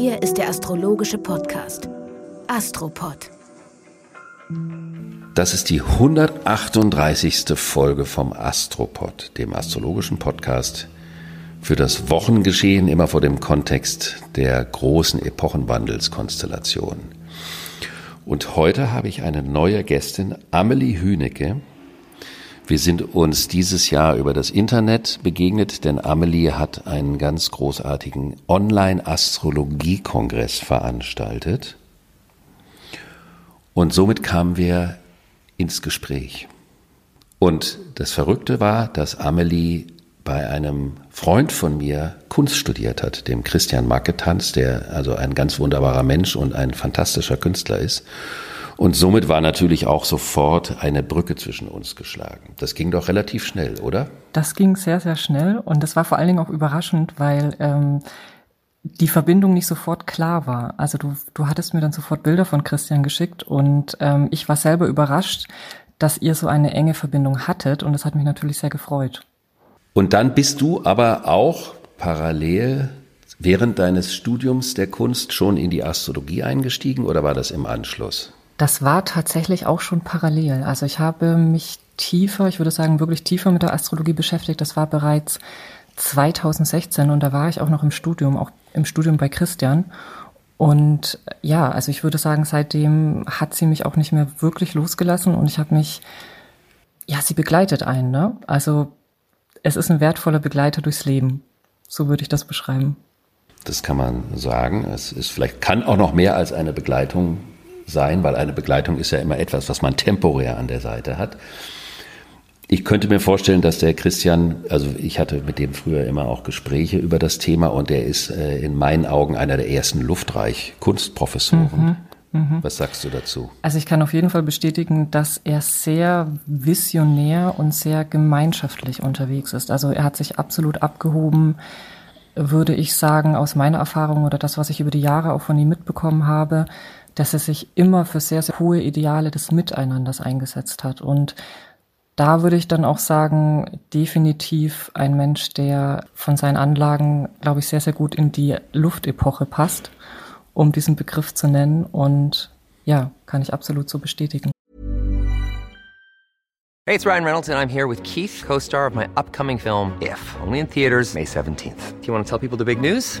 Hier ist der astrologische Podcast Astropod. Das ist die 138. Folge vom Astropod, dem astrologischen Podcast für das Wochengeschehen immer vor dem Kontext der großen Epochenwandelskonstellation. Und heute habe ich eine neue Gästin, Amelie Hünecke. Wir sind uns dieses Jahr über das Internet begegnet, denn Amelie hat einen ganz großartigen Online-Astrologie-Kongress veranstaltet. Und somit kamen wir ins Gespräch. Und das Verrückte war, dass Amelie bei einem Freund von mir Kunst studiert hat, dem Christian Marketanz, der also ein ganz wunderbarer Mensch und ein fantastischer Künstler ist. Und somit war natürlich auch sofort eine Brücke zwischen uns geschlagen. Das ging doch relativ schnell, oder? Das ging sehr, sehr schnell und das war vor allen Dingen auch überraschend, weil ähm, die Verbindung nicht sofort klar war. Also du, du hattest mir dann sofort Bilder von Christian geschickt und ähm, ich war selber überrascht, dass ihr so eine enge Verbindung hattet und das hat mich natürlich sehr gefreut. Und dann bist du aber auch parallel während deines Studiums der Kunst schon in die Astrologie eingestiegen oder war das im Anschluss? Das war tatsächlich auch schon parallel. Also ich habe mich tiefer, ich würde sagen wirklich tiefer mit der Astrologie beschäftigt. Das war bereits 2016 und da war ich auch noch im Studium, auch im Studium bei Christian. Und ja, also ich würde sagen, seitdem hat sie mich auch nicht mehr wirklich losgelassen und ich habe mich, ja, sie begleitet einen, ne? Also es ist ein wertvoller Begleiter durchs Leben. So würde ich das beschreiben. Das kann man sagen. Es ist vielleicht, kann auch noch mehr als eine Begleitung sein, weil eine Begleitung ist ja immer etwas, was man temporär an der Seite hat. Ich könnte mir vorstellen, dass der Christian, also ich hatte mit dem früher immer auch Gespräche über das Thema und er ist äh, in meinen Augen einer der ersten Luftreich-Kunstprofessoren. Mhm, mh. Was sagst du dazu? Also ich kann auf jeden Fall bestätigen, dass er sehr visionär und sehr gemeinschaftlich unterwegs ist. Also er hat sich absolut abgehoben, würde ich sagen, aus meiner Erfahrung oder das, was ich über die Jahre auch von ihm mitbekommen habe dass er sich immer für sehr, sehr hohe Ideale des Miteinanders eingesetzt hat. Und da würde ich dann auch sagen, definitiv ein Mensch, der von seinen Anlagen, glaube ich, sehr, sehr gut in die Luftepoche passt, um diesen Begriff zu nennen. Und ja, kann ich absolut so bestätigen. Hey, it's Ryan Reynolds and I'm here with Keith, co-star of my upcoming film If, only in theaters May 17th. Do you want to tell people the big news?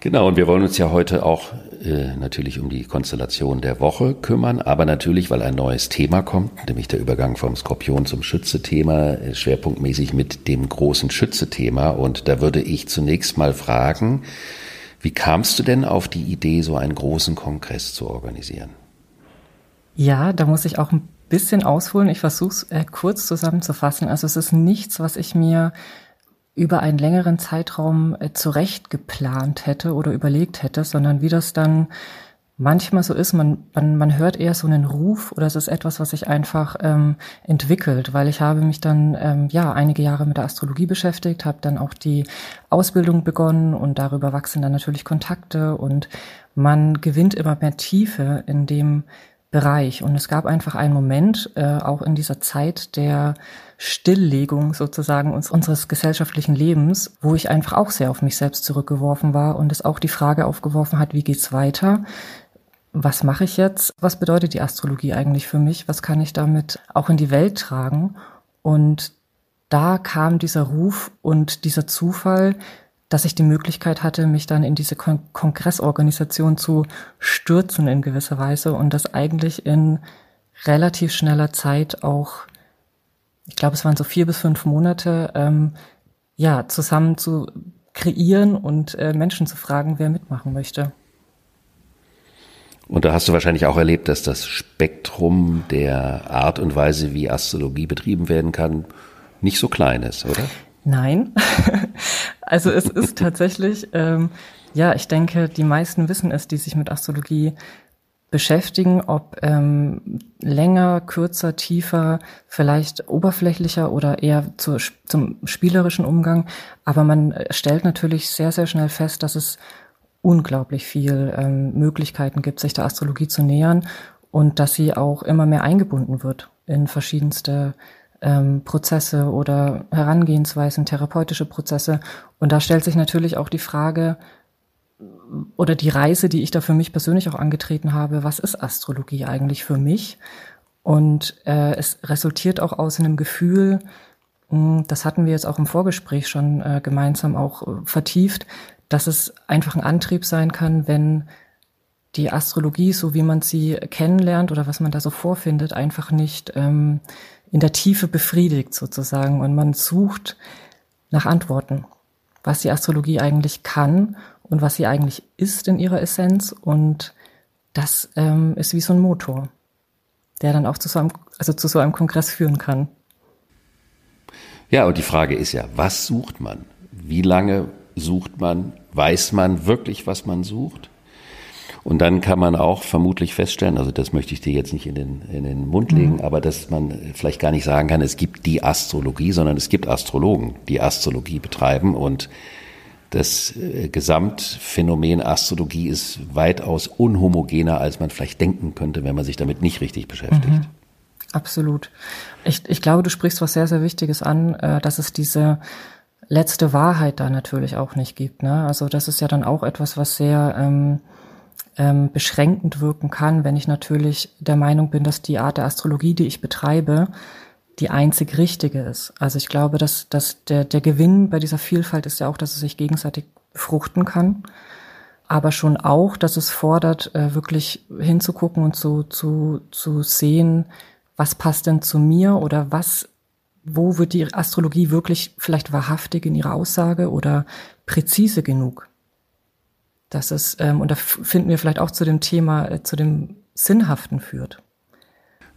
Genau, und wir wollen uns ja heute auch äh, natürlich um die Konstellation der Woche kümmern, aber natürlich, weil ein neues Thema kommt, nämlich der Übergang vom Skorpion zum Schütze-Thema, äh, schwerpunktmäßig mit dem großen Schütze-Thema. Und da würde ich zunächst mal fragen, wie kamst du denn auf die Idee, so einen großen Kongress zu organisieren? Ja, da muss ich auch ein bisschen ausholen. Ich versuche es äh, kurz zusammenzufassen. Also es ist nichts, was ich mir über einen längeren Zeitraum äh, zurecht geplant hätte oder überlegt hätte, sondern wie das dann manchmal so ist, man, man, man hört eher so einen Ruf oder es ist etwas, was sich einfach ähm, entwickelt, weil ich habe mich dann ähm, ja einige Jahre mit der Astrologie beschäftigt, habe dann auch die Ausbildung begonnen und darüber wachsen dann natürlich Kontakte und man gewinnt immer mehr Tiefe in dem Bereich. Und es gab einfach einen Moment, äh, auch in dieser Zeit der Stilllegung sozusagen uns, unseres gesellschaftlichen Lebens, wo ich einfach auch sehr auf mich selbst zurückgeworfen war und es auch die Frage aufgeworfen hat, wie geht's weiter? Was mache ich jetzt? Was bedeutet die Astrologie eigentlich für mich? Was kann ich damit auch in die Welt tragen? Und da kam dieser Ruf und dieser Zufall, dass ich die Möglichkeit hatte, mich dann in diese Kon Kongressorganisation zu stürzen in gewisser Weise und das eigentlich in relativ schneller Zeit auch, ich glaube, es waren so vier bis fünf Monate, ähm, ja, zusammen zu kreieren und äh, Menschen zu fragen, wer mitmachen möchte. Und da hast du wahrscheinlich auch erlebt, dass das Spektrum der Art und Weise, wie Astrologie betrieben werden kann, nicht so klein ist, oder? Nein. also es ist tatsächlich, ähm, ja, ich denke, die meisten wissen es, die sich mit Astrologie beschäftigen, ob ähm, länger, kürzer, tiefer, vielleicht oberflächlicher oder eher zu, zum spielerischen Umgang. Aber man stellt natürlich sehr, sehr schnell fest, dass es unglaublich viel ähm, Möglichkeiten gibt, sich der Astrologie zu nähern und dass sie auch immer mehr eingebunden wird in verschiedenste ähm, Prozesse oder Herangehensweisen, therapeutische Prozesse. Und da stellt sich natürlich auch die Frage oder die Reise, die ich da für mich persönlich auch angetreten habe, was ist Astrologie eigentlich für mich? Und äh, es resultiert auch aus einem Gefühl, hm, das hatten wir jetzt auch im Vorgespräch schon äh, gemeinsam auch äh, vertieft, dass es einfach ein Antrieb sein kann, wenn die Astrologie, so wie man sie kennenlernt oder was man da so vorfindet, einfach nicht ähm, in der Tiefe befriedigt sozusagen und man sucht nach Antworten, was die Astrologie eigentlich kann und was sie eigentlich ist in ihrer Essenz und das ähm, ist wie so ein Motor, der dann auch zu so einem, also zu so einem Kongress führen kann. Ja, und die Frage ist ja, was sucht man? Wie lange sucht man? Weiß man wirklich, was man sucht? Und dann kann man auch vermutlich feststellen, also das möchte ich dir jetzt nicht in den, in den Mund legen, mhm. aber dass man vielleicht gar nicht sagen kann, es gibt die Astrologie, sondern es gibt Astrologen, die Astrologie betreiben und das äh, Gesamtphänomen Astrologie ist weitaus unhomogener, als man vielleicht denken könnte, wenn man sich damit nicht richtig beschäftigt. Mhm. Absolut. Ich, ich glaube, du sprichst was sehr, sehr Wichtiges an, äh, dass es diese letzte Wahrheit da natürlich auch nicht gibt. Ne? Also das ist ja dann auch etwas, was sehr ähm, ähm, beschränkend wirken kann, wenn ich natürlich der Meinung bin, dass die Art der Astrologie, die ich betreibe, die einzig richtige ist. Also ich glaube, dass, dass der, der Gewinn bei dieser Vielfalt ist ja auch, dass es sich gegenseitig befruchten kann, aber schon auch, dass es fordert, äh, wirklich hinzugucken und zu, zu, zu sehen, was passt denn zu mir oder was, wo wird die Astrologie wirklich vielleicht wahrhaftig in ihrer Aussage oder präzise genug? Dass es, ähm, und da finden wir vielleicht auch zu dem Thema, äh, zu dem Sinnhaften führt.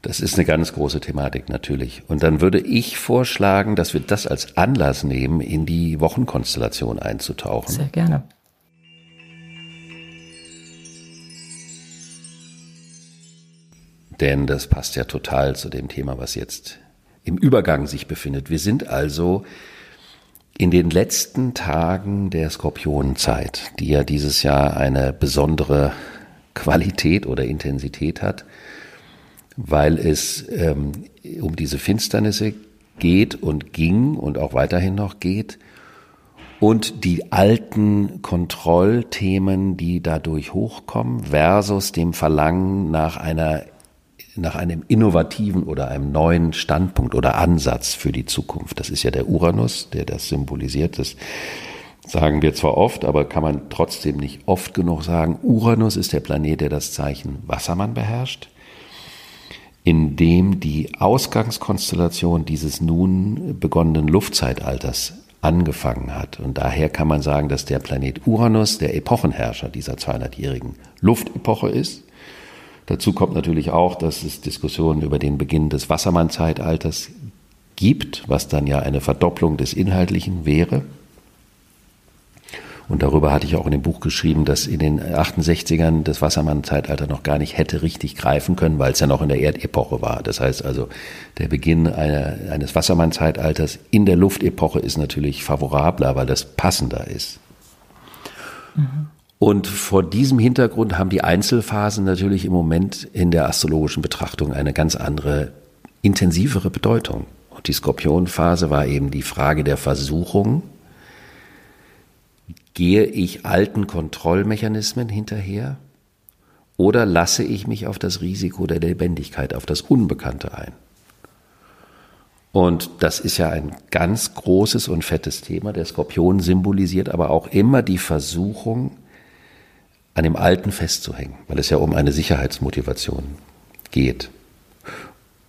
Das ist eine ganz große Thematik natürlich. Und dann würde ich vorschlagen, dass wir das als Anlass nehmen, in die Wochenkonstellation einzutauchen. Sehr gerne. Denn das passt ja total zu dem Thema, was jetzt im Übergang sich befindet. Wir sind also in den letzten Tagen der Skorpionenzeit, die ja dieses Jahr eine besondere Qualität oder Intensität hat, weil es ähm, um diese Finsternisse geht und ging und auch weiterhin noch geht und die alten Kontrollthemen, die dadurch hochkommen, versus dem Verlangen nach einer nach einem innovativen oder einem neuen Standpunkt oder Ansatz für die Zukunft. Das ist ja der Uranus, der das symbolisiert. Das sagen wir zwar oft, aber kann man trotzdem nicht oft genug sagen. Uranus ist der Planet, der das Zeichen Wassermann beherrscht, in dem die Ausgangskonstellation dieses nun begonnenen Luftzeitalters angefangen hat. Und daher kann man sagen, dass der Planet Uranus der Epochenherrscher dieser 200-jährigen Luftepoche ist Dazu kommt natürlich auch, dass es Diskussionen über den Beginn des Wassermann-Zeitalters gibt, was dann ja eine Verdopplung des Inhaltlichen wäre. Und darüber hatte ich auch in dem Buch geschrieben, dass in den 68ern das Wassermann-Zeitalter noch gar nicht hätte richtig greifen können, weil es ja noch in der Erdepoche war. Das heißt also, der Beginn einer, eines Wassermann-Zeitalters in der Luftepoche ist natürlich favorabler, weil das passender ist. Mhm. Und vor diesem Hintergrund haben die Einzelphasen natürlich im Moment in der astrologischen Betrachtung eine ganz andere, intensivere Bedeutung. Und die Skorpionphase war eben die Frage der Versuchung. Gehe ich alten Kontrollmechanismen hinterher oder lasse ich mich auf das Risiko der Lebendigkeit, auf das Unbekannte ein? Und das ist ja ein ganz großes und fettes Thema. Der Skorpion symbolisiert aber auch immer die Versuchung, an dem Alten festzuhängen, weil es ja um eine Sicherheitsmotivation geht.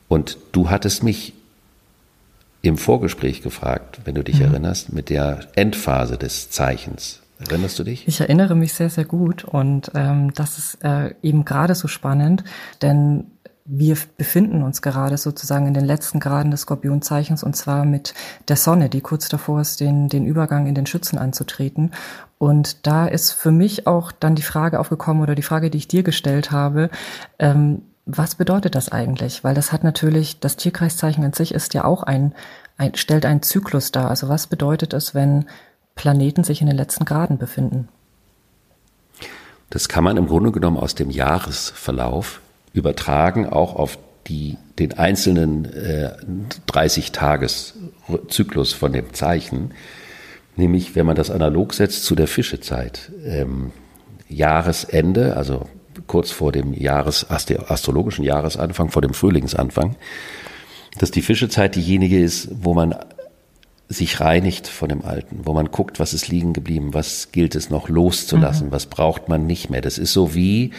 Und du hattest mich im Vorgespräch gefragt, wenn du dich mhm. erinnerst, mit der Endphase des Zeichens. Erinnerst du dich? Ich erinnere mich sehr, sehr gut und ähm, das ist äh, eben gerade so spannend, denn wir befinden uns gerade sozusagen in den letzten Graden des Skorpionzeichens und zwar mit der Sonne, die kurz davor ist, den, den Übergang in den Schützen anzutreten. Und da ist für mich auch dann die Frage aufgekommen oder die Frage, die ich dir gestellt habe, ähm, was bedeutet das eigentlich? Weil das hat natürlich, das Tierkreiszeichen an sich ist ja auch ein, ein, stellt einen Zyklus dar. Also was bedeutet es, wenn Planeten sich in den letzten Graden befinden? Das kann man im Grunde genommen aus dem Jahresverlauf übertragen, auch auf die, den einzelnen äh, 30-Tages-Zyklus von dem Zeichen. Nämlich, wenn man das analog setzt zu der Fischezeit. Ähm, Jahresende, also kurz vor dem Jahres, astrologischen Jahresanfang, vor dem Frühlingsanfang, dass die Fischezeit diejenige ist, wo man sich reinigt von dem Alten, wo man guckt, was ist liegen geblieben, was gilt es noch loszulassen, mhm. was braucht man nicht mehr. Das ist so wie,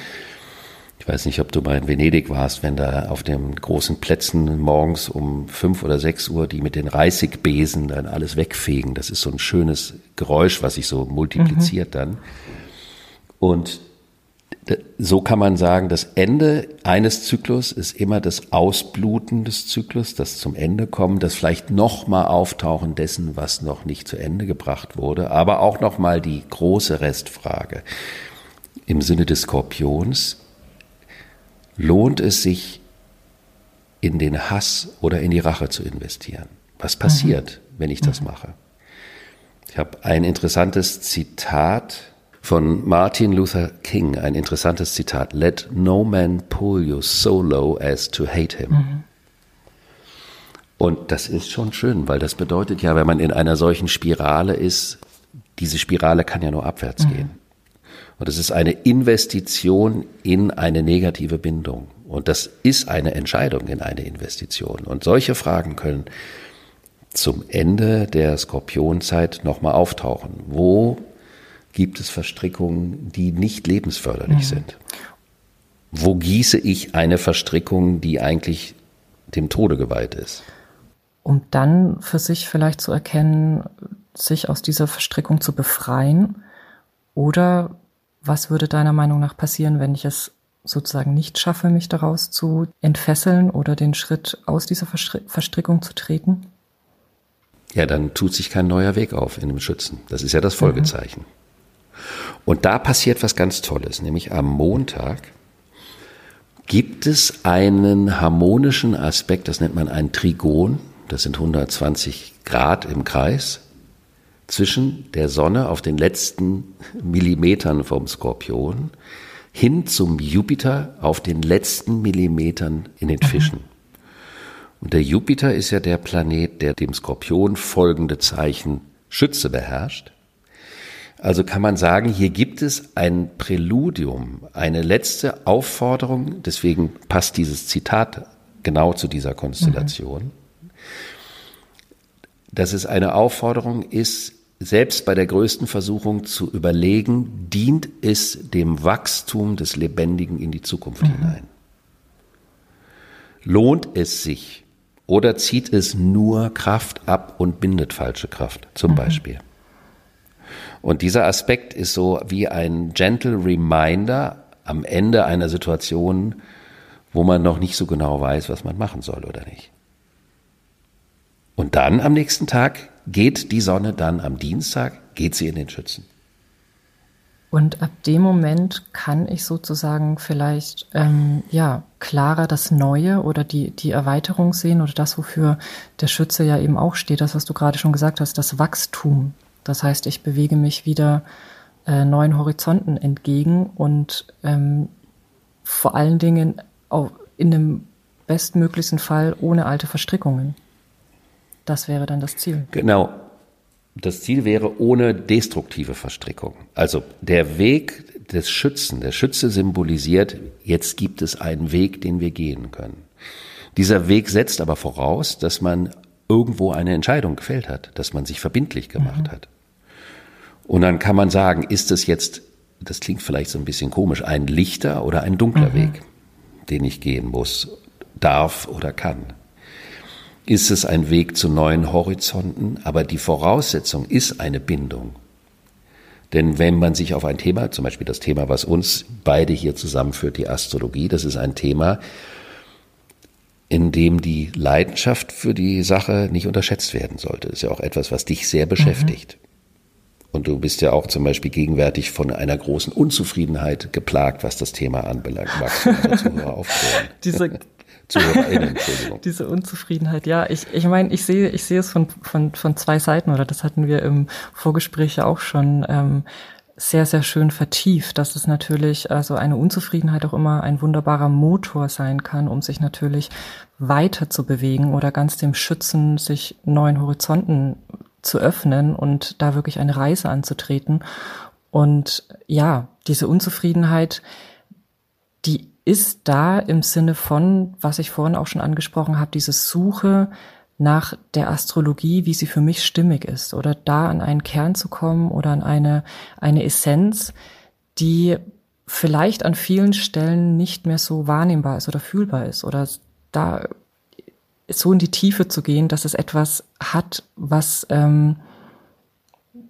ich weiß nicht, ob du mal in Venedig warst, wenn da auf den großen Plätzen morgens um fünf oder sechs Uhr die mit den Reisigbesen dann alles wegfegen. Das ist so ein schönes Geräusch, was sich so multipliziert mhm. dann. Und so kann man sagen, das Ende eines Zyklus ist immer das Ausbluten des Zyklus, das zum Ende kommen, das vielleicht nochmal Auftauchen dessen, was noch nicht zu Ende gebracht wurde, aber auch nochmal die große Restfrage. Im Sinne des Skorpions, lohnt es sich, in den Hass oder in die Rache zu investieren? Was passiert, mhm. wenn ich das mhm. mache? Ich habe ein interessantes Zitat von Martin Luther King, ein interessantes Zitat. Let no man pull you so low as to hate him. Mhm. Und das ist schon schön, weil das bedeutet ja, wenn man in einer solchen Spirale ist, diese Spirale kann ja nur abwärts mhm. gehen. Und es ist eine Investition in eine negative Bindung. Und das ist eine Entscheidung in eine Investition. Und solche Fragen können zum Ende der Skorpionzeit nochmal auftauchen. Wo gibt es Verstrickungen, die nicht lebensförderlich mhm. sind? Wo gieße ich eine Verstrickung, die eigentlich dem Tode geweiht ist? Um dann für sich vielleicht zu erkennen, sich aus dieser Verstrickung zu befreien oder was würde deiner Meinung nach passieren, wenn ich es sozusagen nicht schaffe, mich daraus zu entfesseln oder den Schritt aus dieser Verstrickung zu treten? Ja, dann tut sich kein neuer Weg auf in dem Schützen. Das ist ja das Folgezeichen. Mhm. Und da passiert was ganz Tolles, nämlich am Montag gibt es einen harmonischen Aspekt, das nennt man ein Trigon, das sind 120 Grad im Kreis, zwischen der Sonne auf den letzten Millimetern vom Skorpion hin zum Jupiter auf den letzten Millimetern in den Fischen. Und der Jupiter ist ja der Planet, der dem Skorpion folgende Zeichen Schütze beherrscht. Also kann man sagen, hier gibt es ein Präludium, eine letzte Aufforderung, deswegen passt dieses Zitat genau zu dieser Konstellation. Mhm dass es eine Aufforderung ist, selbst bei der größten Versuchung zu überlegen, dient es dem Wachstum des Lebendigen in die Zukunft mhm. hinein? Lohnt es sich oder zieht es nur Kraft ab und bindet falsche Kraft, zum mhm. Beispiel? Und dieser Aspekt ist so wie ein gentle reminder am Ende einer Situation, wo man noch nicht so genau weiß, was man machen soll oder nicht. Und dann am nächsten Tag geht die Sonne dann am Dienstag, geht sie in den Schützen. Und ab dem Moment kann ich sozusagen vielleicht ähm, ja klarer das Neue oder die die Erweiterung sehen oder das, wofür der Schütze ja eben auch steht, das, was du gerade schon gesagt hast, das Wachstum. Das heißt, ich bewege mich wieder äh, neuen Horizonten entgegen und ähm, vor allen Dingen auch in dem bestmöglichsten Fall ohne alte Verstrickungen. Das wäre dann das Ziel. Genau. Das Ziel wäre ohne destruktive Verstrickung. Also der Weg des Schützen, der Schütze symbolisiert, jetzt gibt es einen Weg, den wir gehen können. Dieser Weg setzt aber voraus, dass man irgendwo eine Entscheidung gefällt hat, dass man sich verbindlich gemacht mhm. hat. Und dann kann man sagen, ist es jetzt, das klingt vielleicht so ein bisschen komisch, ein lichter oder ein dunkler mhm. Weg, den ich gehen muss, darf oder kann ist es ein Weg zu neuen Horizonten, aber die Voraussetzung ist eine Bindung. Denn wenn man sich auf ein Thema, zum Beispiel das Thema, was uns beide hier zusammenführt, die Astrologie, das ist ein Thema, in dem die Leidenschaft für die Sache nicht unterschätzt werden sollte. Das ist ja auch etwas, was dich sehr beschäftigt. Mhm. Und du bist ja auch zum Beispiel gegenwärtig von einer großen Unzufriedenheit geplagt, was das Thema anbelangt. Magst du unsere Zuhörer aufklären? Diese, ZuhörerInnen, Entschuldigung. diese Unzufriedenheit, ja, ich, ich meine, ich sehe, ich sehe es von, von, von zwei Seiten, oder das hatten wir im Vorgespräch ja auch schon ähm, sehr, sehr schön vertieft, dass es natürlich also eine Unzufriedenheit auch immer ein wunderbarer Motor sein kann, um sich natürlich weiter zu bewegen oder ganz dem Schützen, sich neuen Horizonten zu öffnen und da wirklich eine Reise anzutreten. Und ja, diese Unzufriedenheit, die ist da im Sinne von, was ich vorhin auch schon angesprochen habe, diese Suche nach der Astrologie, wie sie für mich stimmig ist, oder da an einen Kern zu kommen oder an eine, eine Essenz, die vielleicht an vielen Stellen nicht mehr so wahrnehmbar ist oder fühlbar ist, oder da so in die Tiefe zu gehen, dass es etwas hat, was ähm,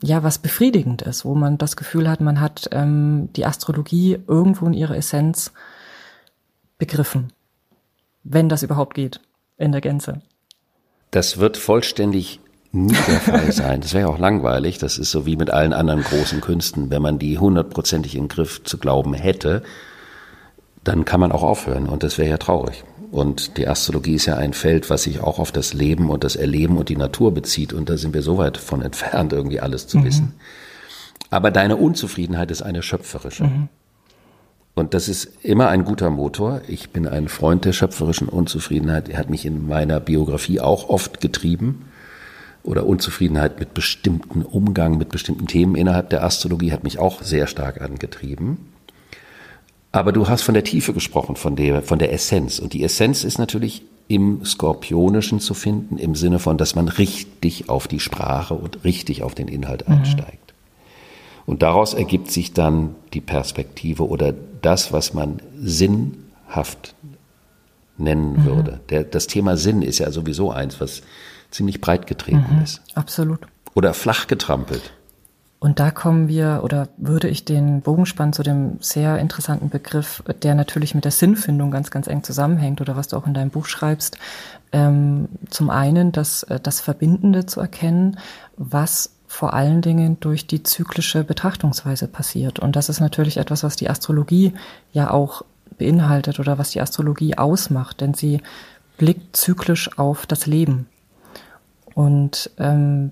ja was befriedigend ist, wo man das Gefühl hat, man hat ähm, die Astrologie irgendwo in ihrer Essenz begriffen, wenn das überhaupt geht in der Gänze. Das wird vollständig nie der Fall sein. Das wäre ja auch langweilig. Das ist so wie mit allen anderen großen Künsten. Wenn man die hundertprozentig im Griff zu glauben hätte, dann kann man auch aufhören. Und das wäre ja traurig. Und die Astrologie ist ja ein Feld, was sich auch auf das Leben und das Erleben und die Natur bezieht. Und da sind wir so weit von entfernt, irgendwie alles zu mhm. wissen. Aber deine Unzufriedenheit ist eine schöpferische. Mhm. Und das ist immer ein guter Motor. Ich bin ein Freund der schöpferischen Unzufriedenheit. Er hat mich in meiner Biografie auch oft getrieben. Oder Unzufriedenheit mit bestimmten Umgang, mit bestimmten Themen innerhalb der Astrologie hat mich auch sehr stark angetrieben. Aber du hast von der Tiefe gesprochen, von der, von der Essenz. Und die Essenz ist natürlich im Skorpionischen zu finden, im Sinne von, dass man richtig auf die Sprache und richtig auf den Inhalt mhm. einsteigt. Und daraus ergibt sich dann die Perspektive oder das, was man sinnhaft nennen mhm. würde. Der, das Thema Sinn ist ja sowieso eins, was ziemlich breit getreten mhm, ist. Absolut. Oder flach getrampelt. Und da kommen wir, oder würde ich den Bogen spannen zu dem sehr interessanten Begriff, der natürlich mit der Sinnfindung ganz, ganz eng zusammenhängt, oder was du auch in deinem Buch schreibst. Ähm, zum einen das, äh, das Verbindende zu erkennen, was vor allen Dingen durch die zyklische Betrachtungsweise passiert. Und das ist natürlich etwas, was die Astrologie ja auch beinhaltet oder was die Astrologie ausmacht, denn sie blickt zyklisch auf das Leben. Und ähm,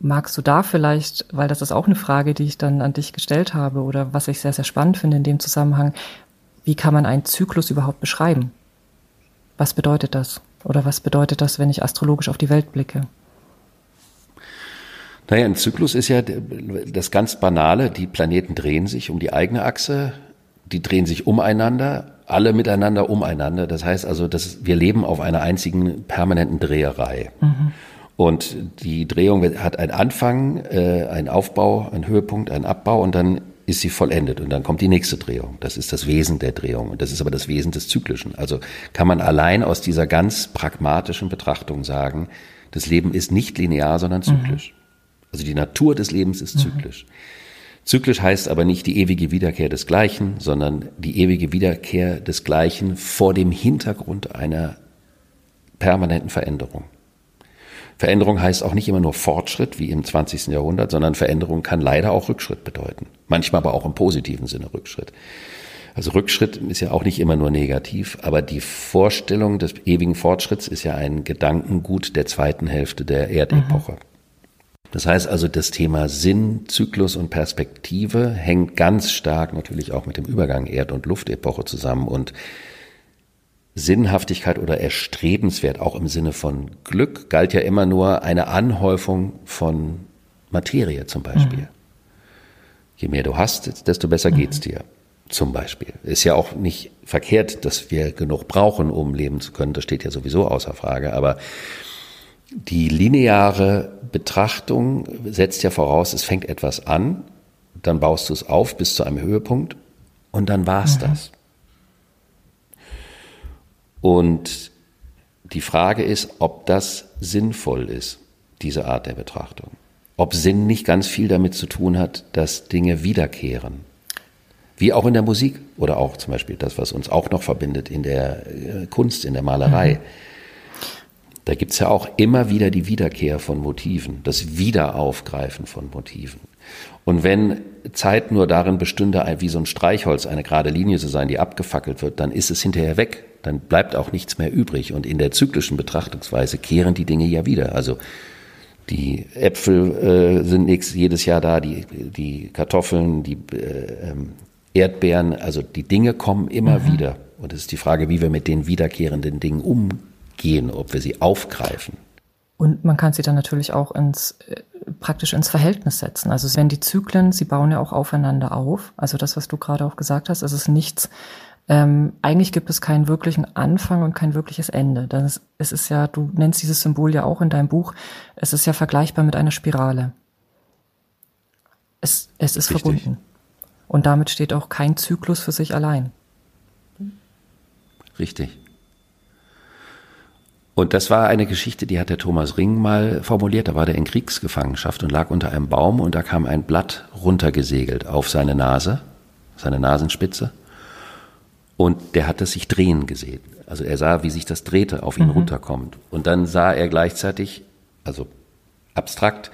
magst du da vielleicht, weil das ist auch eine Frage, die ich dann an dich gestellt habe oder was ich sehr, sehr spannend finde in dem Zusammenhang, wie kann man einen Zyklus überhaupt beschreiben? Was bedeutet das? Oder was bedeutet das, wenn ich astrologisch auf die Welt blicke? Naja, ein Zyklus ist ja das ganz Banale. Die Planeten drehen sich um die eigene Achse, die drehen sich umeinander, alle miteinander umeinander. Das heißt also, dass wir leben auf einer einzigen permanenten Dreherei. Mhm. Und die Drehung hat einen Anfang, äh, einen Aufbau, einen Höhepunkt, einen Abbau und dann ist sie vollendet und dann kommt die nächste Drehung. Das ist das Wesen der Drehung und das ist aber das Wesen des Zyklischen. Also kann man allein aus dieser ganz pragmatischen Betrachtung sagen, das Leben ist nicht linear, sondern zyklisch. Mhm. Also die Natur des Lebens ist zyklisch. Mhm. Zyklisch heißt aber nicht die ewige Wiederkehr des Gleichen, sondern die ewige Wiederkehr des Gleichen vor dem Hintergrund einer permanenten Veränderung. Veränderung heißt auch nicht immer nur Fortschritt wie im 20. Jahrhundert, sondern Veränderung kann leider auch Rückschritt bedeuten. Manchmal aber auch im positiven Sinne Rückschritt. Also Rückschritt ist ja auch nicht immer nur negativ, aber die Vorstellung des ewigen Fortschritts ist ja ein Gedankengut der zweiten Hälfte der Erdepoche. Mhm. Das heißt also, das Thema Sinn, Zyklus und Perspektive hängt ganz stark natürlich auch mit dem Übergang Erd- und Luftepoche zusammen und Sinnhaftigkeit oder erstrebenswert, auch im Sinne von Glück, galt ja immer nur eine Anhäufung von Materie zum Beispiel. Mhm. Je mehr du hast, desto besser mhm. geht's dir. Zum Beispiel. Ist ja auch nicht verkehrt, dass wir genug brauchen, um leben zu können. Das steht ja sowieso außer Frage. Aber die lineare Betrachtung setzt ja voraus, es fängt etwas an, dann baust du es auf bis zu einem Höhepunkt und dann war es mhm. das. Und die Frage ist, ob das sinnvoll ist, diese Art der Betrachtung. Ob Sinn nicht ganz viel damit zu tun hat, dass Dinge wiederkehren. Wie auch in der Musik oder auch zum Beispiel das, was uns auch noch verbindet in der äh, Kunst, in der Malerei. Mhm. Da gibt's ja auch immer wieder die Wiederkehr von Motiven, das Wiederaufgreifen von Motiven. Und wenn Zeit nur darin bestünde, wie so ein Streichholz eine gerade Linie zu sein, die abgefackelt wird, dann ist es hinterher weg. Dann bleibt auch nichts mehr übrig. Und in der zyklischen Betrachtungsweise kehren die Dinge ja wieder. Also die Äpfel äh, sind nächstes, jedes Jahr da, die, die Kartoffeln, die äh, ähm, Erdbeeren, also die Dinge kommen immer mhm. wieder. Und es ist die Frage, wie wir mit den wiederkehrenden Dingen umgehen, ob wir sie aufgreifen. Und man kann sie dann natürlich auch ins, äh, praktisch ins Verhältnis setzen. Also wenn die Zyklen, sie bauen ja auch aufeinander auf. Also das, was du gerade auch gesagt hast, es ist nichts, ähm, eigentlich gibt es keinen wirklichen Anfang und kein wirkliches Ende. Das ist, es ist ja, du nennst dieses Symbol ja auch in deinem Buch, es ist ja vergleichbar mit einer Spirale. Es, es ist Richtig. verbunden. Und damit steht auch kein Zyklus für sich allein. Richtig. Und das war eine Geschichte, die hat der Thomas Ring mal formuliert. Da war der in Kriegsgefangenschaft und lag unter einem Baum und da kam ein Blatt runtergesegelt auf seine Nase, seine Nasenspitze. Und der hat es sich drehen gesehen. Also er sah, wie sich das drehte, auf ihn mhm. runterkommt. Und dann sah er gleichzeitig, also abstrakt,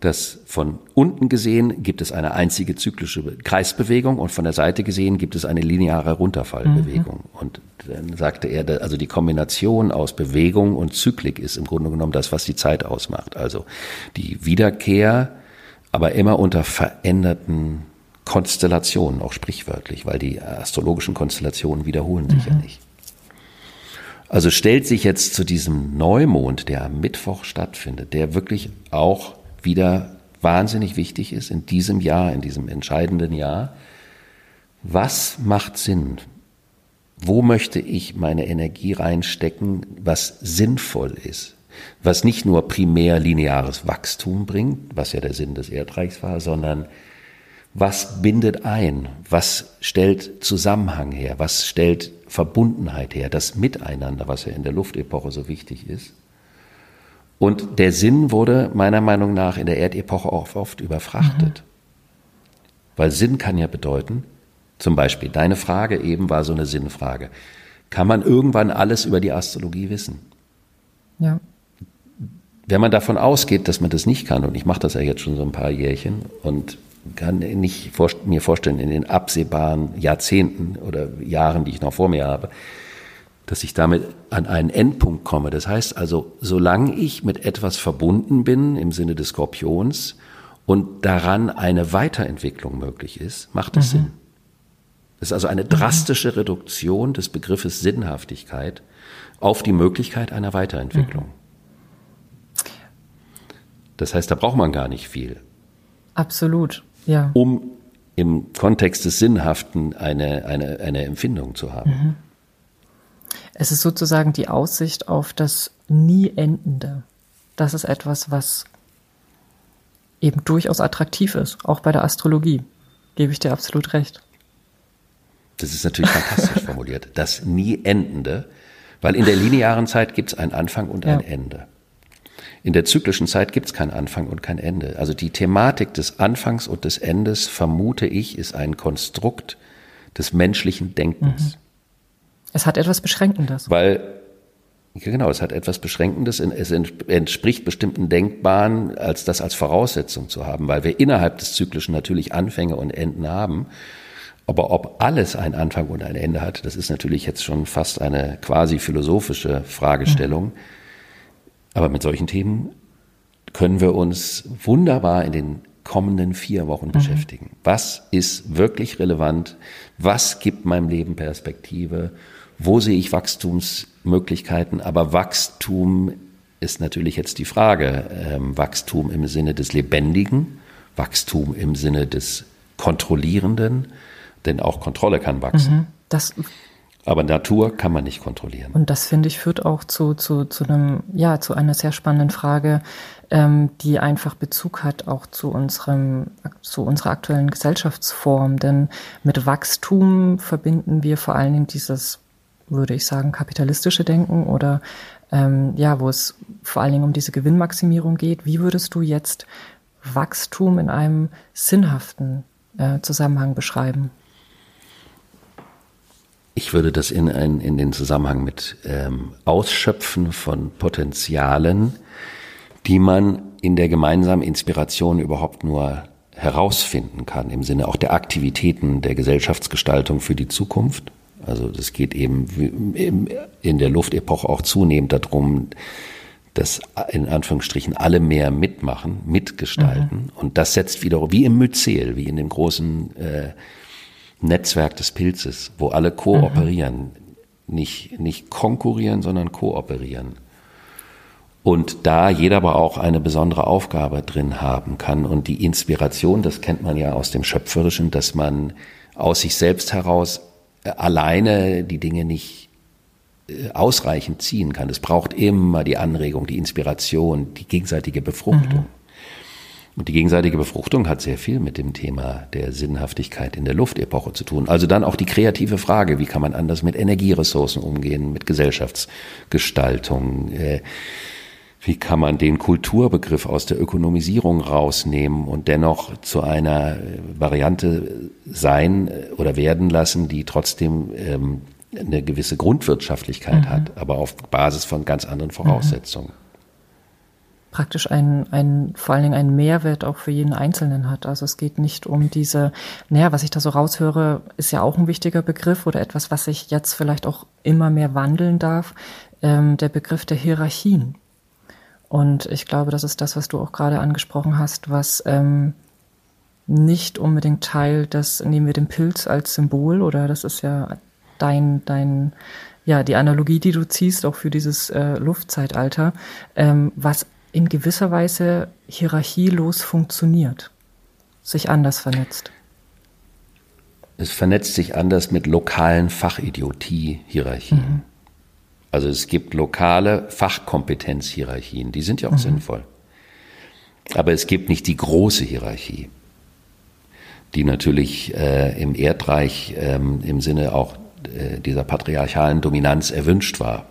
dass von unten gesehen gibt es eine einzige zyklische Kreisbewegung und von der Seite gesehen gibt es eine lineare Runterfallbewegung. Mhm. Und dann sagte er, also die Kombination aus Bewegung und Zyklik ist im Grunde genommen das, was die Zeit ausmacht. Also die Wiederkehr, aber immer unter veränderten Konstellationen, auch sprichwörtlich, weil die astrologischen Konstellationen wiederholen sich mhm. ja nicht. Also stellt sich jetzt zu diesem Neumond, der am Mittwoch stattfindet, der wirklich auch wieder wahnsinnig wichtig ist in diesem Jahr, in diesem entscheidenden Jahr. Was macht Sinn? Wo möchte ich meine Energie reinstecken, was sinnvoll ist? Was nicht nur primär lineares Wachstum bringt, was ja der Sinn des Erdreichs war, sondern was bindet ein? Was stellt Zusammenhang her? Was stellt Verbundenheit her? Das Miteinander, was ja in der Luftepoche so wichtig ist. Und der Sinn wurde meiner Meinung nach in der Erdepoche auch oft überfrachtet. Mhm. Weil Sinn kann ja bedeuten, zum Beispiel deine Frage eben war so eine Sinnfrage. Kann man irgendwann alles über die Astrologie wissen? Ja. Wenn man davon ausgeht, dass man das nicht kann, und ich mache das ja jetzt schon so ein paar Jährchen und kann nicht mir vorstellen, in den absehbaren Jahrzehnten oder Jahren, die ich noch vor mir habe, dass ich damit an einen Endpunkt komme. Das heißt also, solange ich mit etwas verbunden bin im Sinne des Skorpions und daran eine Weiterentwicklung möglich ist, macht es mhm. Sinn. Das ist also eine drastische Reduktion des Begriffes Sinnhaftigkeit auf die Möglichkeit einer Weiterentwicklung. Mhm. Das heißt, da braucht man gar nicht viel. Absolut, ja. Um im Kontext des Sinnhaften eine, eine, eine Empfindung zu haben. Mhm. Es ist sozusagen die Aussicht auf das nie Endende. Das ist etwas, was eben durchaus attraktiv ist, auch bei der Astrologie. Gebe ich dir absolut recht. Das ist natürlich fantastisch formuliert. Das nie Endende, weil in der linearen Zeit gibt es einen Anfang und ein ja. Ende. In der zyklischen Zeit gibt es keinen Anfang und kein Ende. Also die Thematik des Anfangs und des Endes, vermute ich, ist ein Konstrukt des menschlichen Denkens. Mhm. Es hat etwas Beschränkendes. Weil, genau, es hat etwas Beschränkendes. Es entspricht bestimmten Denkbaren, als das als Voraussetzung zu haben, weil wir innerhalb des Zyklischen natürlich Anfänge und Enden haben. Aber ob alles einen Anfang und ein Ende hat, das ist natürlich jetzt schon fast eine quasi philosophische Fragestellung. Mhm. Aber mit solchen Themen können wir uns wunderbar in den kommenden vier Wochen mhm. beschäftigen. Was ist wirklich relevant? Was gibt meinem Leben Perspektive? Wo sehe ich Wachstumsmöglichkeiten? Aber Wachstum ist natürlich jetzt die Frage. Ähm, Wachstum im Sinne des Lebendigen, Wachstum im Sinne des Kontrollierenden, denn auch Kontrolle kann wachsen. Mhm, das aber Natur kann man nicht kontrollieren. Und das finde ich führt auch zu, zu, zu einem, ja, zu einer sehr spannenden Frage, ähm, die einfach Bezug hat auch zu unserem, zu unserer aktuellen Gesellschaftsform. Denn mit Wachstum verbinden wir vor allen Dingen dieses würde ich sagen, kapitalistische Denken oder ähm, ja, wo es vor allen Dingen um diese Gewinnmaximierung geht. Wie würdest du jetzt Wachstum in einem sinnhaften äh, Zusammenhang beschreiben? Ich würde das in, ein, in den Zusammenhang mit ähm, Ausschöpfen von Potenzialen, die man in der gemeinsamen Inspiration überhaupt nur herausfinden kann, im Sinne auch der Aktivitäten der Gesellschaftsgestaltung für die Zukunft. Also das geht eben in der Luftepoche auch zunehmend darum, dass in Anführungsstrichen alle mehr mitmachen, mitgestalten. Mhm. Und das setzt wieder wie im Myzel, wie in dem großen äh, Netzwerk des Pilzes, wo alle kooperieren, mhm. nicht, nicht konkurrieren, sondern kooperieren. Und da jeder aber auch eine besondere Aufgabe drin haben kann und die Inspiration, das kennt man ja aus dem Schöpferischen, dass man aus sich selbst heraus alleine die Dinge nicht äh, ausreichend ziehen kann. Es braucht immer die Anregung, die Inspiration, die gegenseitige Befruchtung. Mhm. Und die gegenseitige Befruchtung hat sehr viel mit dem Thema der Sinnhaftigkeit in der Luftepoche zu tun. Also dann auch die kreative Frage, wie kann man anders mit Energieressourcen umgehen, mit Gesellschaftsgestaltung, äh, wie kann man den Kulturbegriff aus der Ökonomisierung rausnehmen und dennoch zu einer Variante sein oder werden lassen, die trotzdem ähm, eine gewisse Grundwirtschaftlichkeit mhm. hat, aber auf Basis von ganz anderen Voraussetzungen. Praktisch ein, ein, vor allen Dingen einen Mehrwert auch für jeden Einzelnen hat. Also es geht nicht um diese, naja, was ich da so raushöre, ist ja auch ein wichtiger Begriff oder etwas, was sich jetzt vielleicht auch immer mehr wandeln darf, ähm, der Begriff der Hierarchien. Und ich glaube, das ist das, was du auch gerade angesprochen hast, was ähm, nicht unbedingt Teil des, nehmen wir den Pilz als Symbol oder das ist ja dein, dein, ja, die Analogie, die du ziehst, auch für dieses äh, Luftzeitalter, ähm, was in gewisser Weise hierarchielos funktioniert, sich anders vernetzt. Es vernetzt sich anders mit lokalen Fachidiotie-Hierarchien. Mhm. Also es gibt lokale Fachkompetenzhierarchien, die sind ja auch mhm. sinnvoll. Aber es gibt nicht die große Hierarchie, die natürlich äh, im Erdreich ähm, im Sinne auch äh, dieser patriarchalen Dominanz erwünscht war.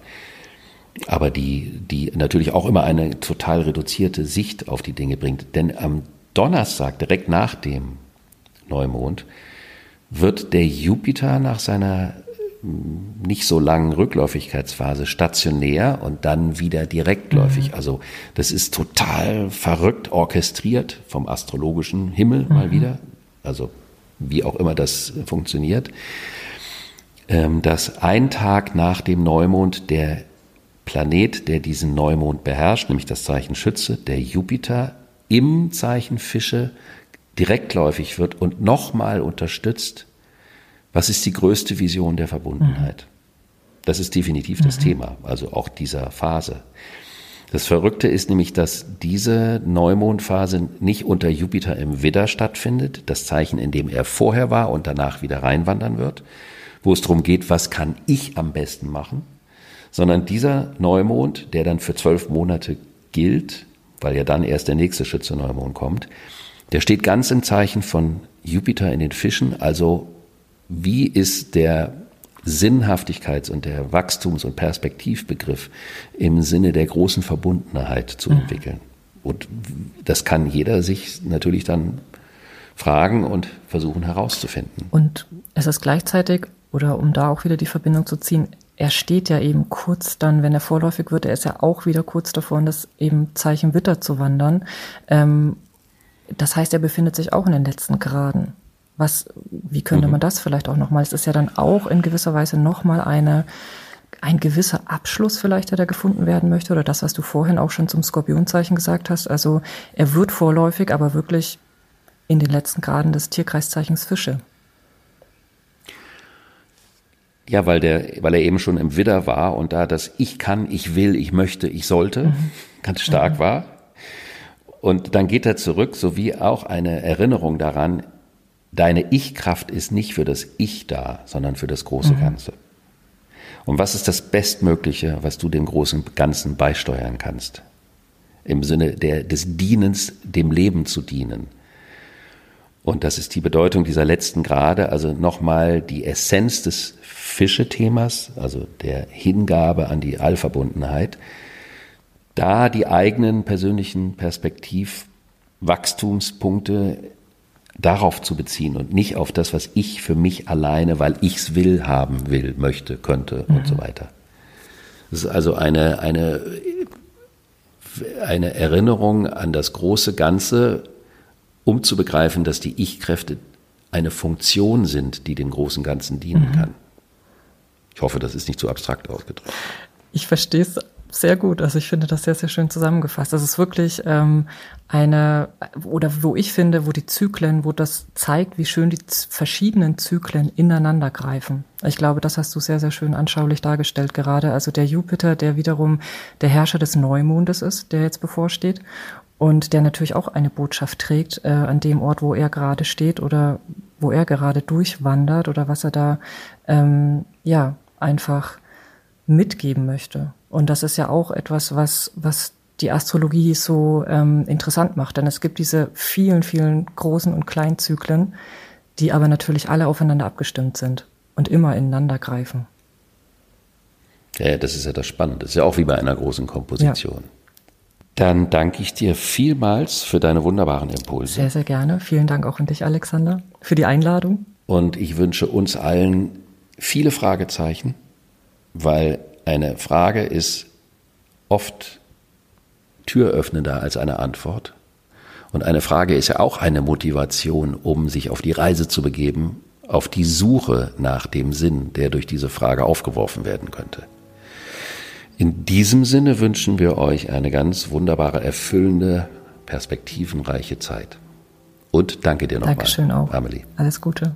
Aber die, die natürlich auch immer eine total reduzierte Sicht auf die Dinge bringt. Denn am Donnerstag, direkt nach dem Neumond, wird der Jupiter nach seiner nicht so langen Rückläufigkeitsphase stationär und dann wieder direktläufig. Mhm. Also das ist total verrückt orchestriert vom astrologischen Himmel mhm. mal wieder. Also wie auch immer das funktioniert. Ähm, dass ein Tag nach dem Neumond der Planet, der diesen Neumond beherrscht, nämlich das Zeichen Schütze, der Jupiter, im Zeichen Fische direktläufig wird und nochmal unterstützt. Was ist die größte Vision der Verbundenheit? Das ist definitiv das mhm. Thema, also auch dieser Phase. Das Verrückte ist nämlich, dass diese Neumondphase nicht unter Jupiter im Widder stattfindet, das Zeichen, in dem er vorher war und danach wieder reinwandern wird, wo es darum geht, was kann ich am besten machen, sondern dieser Neumond, der dann für zwölf Monate gilt, weil ja dann erst der nächste Schütze-Neumond kommt, der steht ganz im Zeichen von Jupiter in den Fischen. Also wie ist der Sinnhaftigkeits- und der Wachstums- und Perspektivbegriff im Sinne der großen Verbundenheit zu mhm. entwickeln? Und das kann jeder sich natürlich dann fragen und versuchen herauszufinden. Und es ist gleichzeitig oder um da auch wieder die Verbindung zu ziehen, er steht ja eben kurz dann, wenn er vorläufig wird, er ist ja auch wieder kurz davor, in das eben Zeichen Witter zu wandern. Ähm, das heißt, er befindet sich auch in den letzten Graden. Was, wie könnte mhm. man das vielleicht auch nochmal? Es ist ja dann auch in gewisser Weise nochmal eine, ein gewisser Abschluss vielleicht, der da gefunden werden möchte, oder das, was du vorhin auch schon zum Skorpionzeichen gesagt hast. Also er wird vorläufig, aber wirklich in den letzten Graden des Tierkreiszeichens Fische. Ja, weil der, weil er eben schon im Widder war und da das Ich kann, ich will, ich möchte, ich sollte mhm. ganz stark mhm. war. Und dann geht er zurück, sowie auch eine Erinnerung daran, deine Ich-Kraft ist nicht für das Ich da, sondern für das große mhm. Ganze. Und was ist das Bestmögliche, was du dem großen Ganzen beisteuern kannst? Im Sinne der, des Dienens, dem Leben zu dienen. Und das ist die Bedeutung dieser letzten Grade, also nochmal die Essenz des Fische-Themas, also der Hingabe an die Allverbundenheit, da die eigenen persönlichen Perspektivwachstumspunkte darauf zu beziehen und nicht auf das, was ich für mich alleine, weil ich es will, haben will, möchte, könnte mhm. und so weiter. Es ist also eine, eine, eine Erinnerung an das große Ganze, um zu begreifen, dass die Ich-Kräfte eine Funktion sind, die dem großen Ganzen dienen mhm. kann. Ich hoffe, das ist nicht zu abstrakt ausgedrückt. Ich verstehe es sehr gut. Also ich finde das sehr, sehr schön zusammengefasst. Das ist wirklich ähm, eine, oder wo ich finde, wo die Zyklen, wo das zeigt, wie schön die verschiedenen Zyklen ineinander greifen. Ich glaube, das hast du sehr, sehr schön anschaulich dargestellt gerade. Also der Jupiter, der wiederum der Herrscher des Neumondes ist, der jetzt bevorsteht und der natürlich auch eine Botschaft trägt äh, an dem Ort, wo er gerade steht oder wo er gerade durchwandert oder was er da ähm, ja einfach mitgeben möchte. Und das ist ja auch etwas, was, was die Astrologie so ähm, interessant macht. Denn es gibt diese vielen, vielen großen und kleinen Zyklen, die aber natürlich alle aufeinander abgestimmt sind und immer ineinander greifen. Ja, das ist ja das Spannende. Das ist ja auch wie bei einer großen Komposition. Ja. Dann danke ich dir vielmals für deine wunderbaren Impulse. Sehr, sehr gerne. Vielen Dank auch an dich, Alexander, für die Einladung. Und ich wünsche uns allen viele Fragezeichen, weil eine Frage ist oft türöffnender als eine Antwort. Und eine Frage ist ja auch eine Motivation, um sich auf die Reise zu begeben, auf die Suche nach dem Sinn, der durch diese Frage aufgeworfen werden könnte. In diesem Sinne wünschen wir euch eine ganz wunderbare, erfüllende, perspektivenreiche Zeit. Und danke dir nochmal. Dankeschön auch. Amelie. Alles Gute.